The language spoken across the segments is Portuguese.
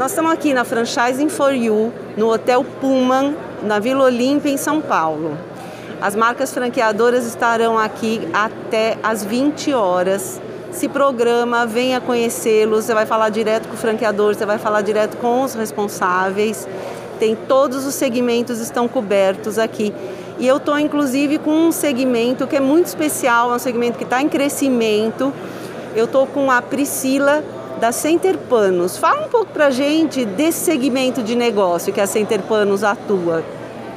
Nós estamos aqui na Franchising for You, no Hotel Pullman, na Vila Olímpia, em São Paulo. As marcas franqueadoras estarão aqui até às 20 horas. Se programa, venha conhecê-los. Você vai falar direto com o franqueador, você vai falar direto com os responsáveis. Tem todos os segmentos estão cobertos aqui. E eu estou inclusive com um segmento que é muito especial, é um segmento que está em crescimento. Eu estou com a Priscila da Center Panos. Fala um pouco para a gente desse segmento de negócio que a Center Panos atua.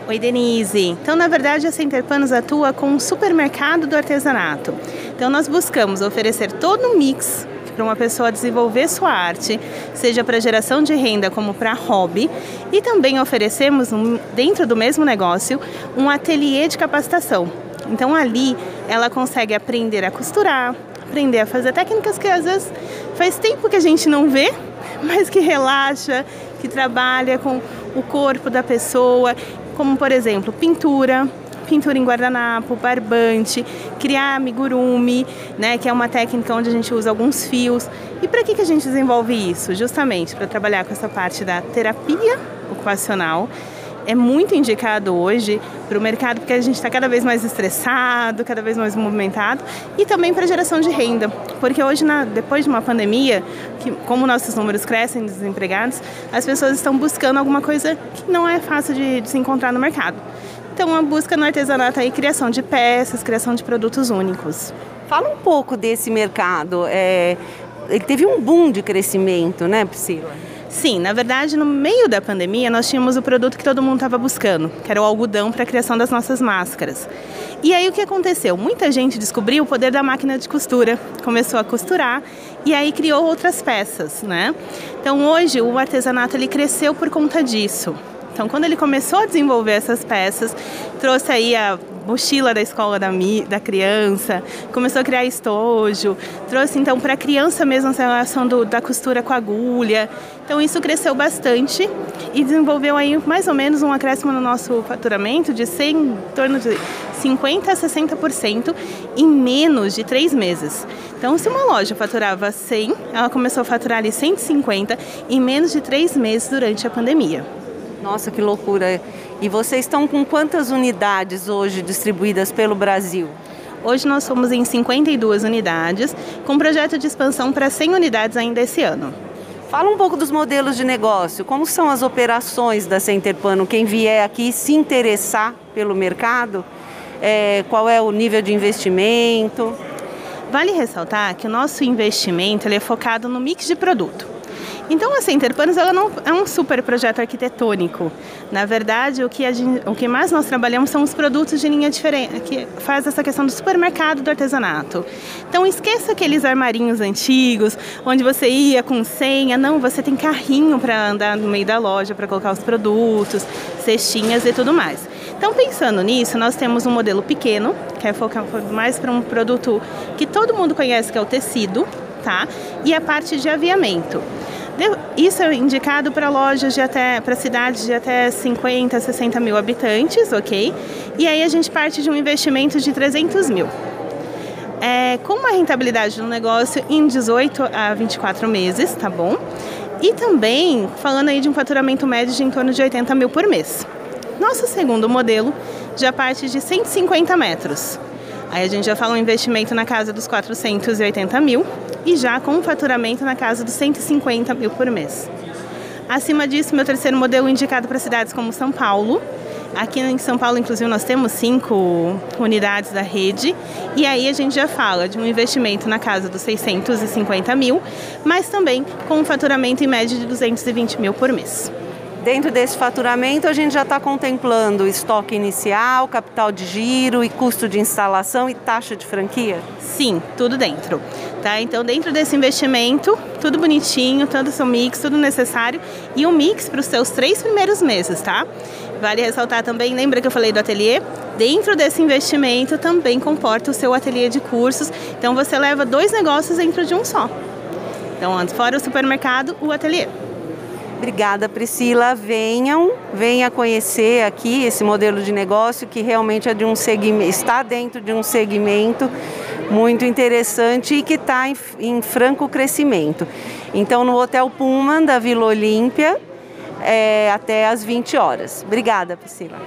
Oi, Denise. Então, na verdade, a Center Panos atua com um supermercado do artesanato. Então, nós buscamos oferecer todo um mix para uma pessoa desenvolver sua arte, seja para geração de renda como para hobby, e também oferecemos dentro do mesmo negócio um ateliê de capacitação. Então ali ela consegue aprender a costurar, aprender a fazer técnicas que às vezes faz tempo que a gente não vê, mas que relaxa, que trabalha com o corpo da pessoa, como por exemplo pintura, pintura em guardanapo, barbante, criar amigurumi, né, que é uma técnica onde a gente usa alguns fios. E para que, que a gente desenvolve isso? Justamente para trabalhar com essa parte da terapia ocupacional. É muito indicado hoje para o mercado porque a gente está cada vez mais estressado, cada vez mais movimentado e também para geração de renda. Porque hoje, na, depois de uma pandemia, que, como nossos números crescem desempregados, as pessoas estão buscando alguma coisa que não é fácil de, de se encontrar no mercado. Então, a busca no artesanato aí, criação de peças, criação de produtos únicos. Fala um pouco desse mercado. É, ele teve um boom de crescimento, né, Priscila? Sim, na verdade, no meio da pandemia, nós tínhamos o produto que todo mundo estava buscando, que era o algodão para a criação das nossas máscaras. E aí o que aconteceu? Muita gente descobriu o poder da máquina de costura, começou a costurar e aí criou outras peças, né? Então hoje o artesanato ele cresceu por conta disso. Então, quando ele começou a desenvolver essas peças, trouxe aí a mochila da escola da, da criança, começou a criar estojo, trouxe então para a criança mesmo essa relação do, da costura com agulha. Então isso cresceu bastante e desenvolveu aí mais ou menos um acréscimo no nosso faturamento de 100, em torno de 50 a 60% em menos de três meses. Então, se uma loja faturava 100, ela começou a faturar ali 150 em menos de três meses durante a pandemia. Nossa, que loucura! E vocês estão com quantas unidades hoje distribuídas pelo Brasil? Hoje nós somos em 52 unidades, com projeto de expansão para 100 unidades ainda esse ano. Fala um pouco dos modelos de negócio. Como são as operações da Centerpano? Quem vier aqui se interessar pelo mercado, é, qual é o nível de investimento? Vale ressaltar que o nosso investimento é focado no mix de produto. Então a Center Panos ela não é um super projeto arquitetônico. Na verdade, o que, gente, o que mais nós trabalhamos são os produtos de linha diferente, que faz essa questão do supermercado do artesanato. Então esqueça aqueles armarinhos antigos, onde você ia com senha. Não, você tem carrinho para andar no meio da loja, para colocar os produtos, cestinhas e tudo mais. Então, pensando nisso, nós temos um modelo pequeno, que é mais para um produto que todo mundo conhece, que é o tecido, tá? E a parte de aviamento. Isso é indicado para lojas de até, para cidades de até 50, 60 mil habitantes, ok? E aí a gente parte de um investimento de 300 mil. É, com uma rentabilidade do negócio em 18 a 24 meses, tá bom? E também falando aí de um faturamento médio de em torno de 80 mil por mês. Nosso segundo modelo já parte de 150 metros. Aí a gente já fala um investimento na casa dos 480 mil e já com um faturamento na casa dos 150 mil por mês. Acima disso, meu terceiro modelo indicado para cidades como São Paulo. Aqui em São Paulo, inclusive, nós temos cinco unidades da rede. E aí a gente já fala de um investimento na casa dos 650 mil, mas também com um faturamento em média de 220 mil por mês. Dentro desse faturamento, a gente já está contemplando estoque inicial, capital de giro e custo de instalação e taxa de franquia? Sim, tudo dentro. Tá? Então, dentro desse investimento, tudo bonitinho, todo o seu mix, tudo necessário e um mix para os seus três primeiros meses, tá? Vale ressaltar também, lembra que eu falei do ateliê? Dentro desse investimento também comporta o seu ateliê de cursos. Então, você leva dois negócios dentro de um só. Então, fora o supermercado, o ateliê. Obrigada, Priscila. Venham, venha conhecer aqui esse modelo de negócio que realmente é de um segmento, está dentro de um segmento muito interessante e que está em, em franco crescimento. Então, no Hotel Pullman da Vila Olímpia, é, até às 20 horas. Obrigada, Priscila.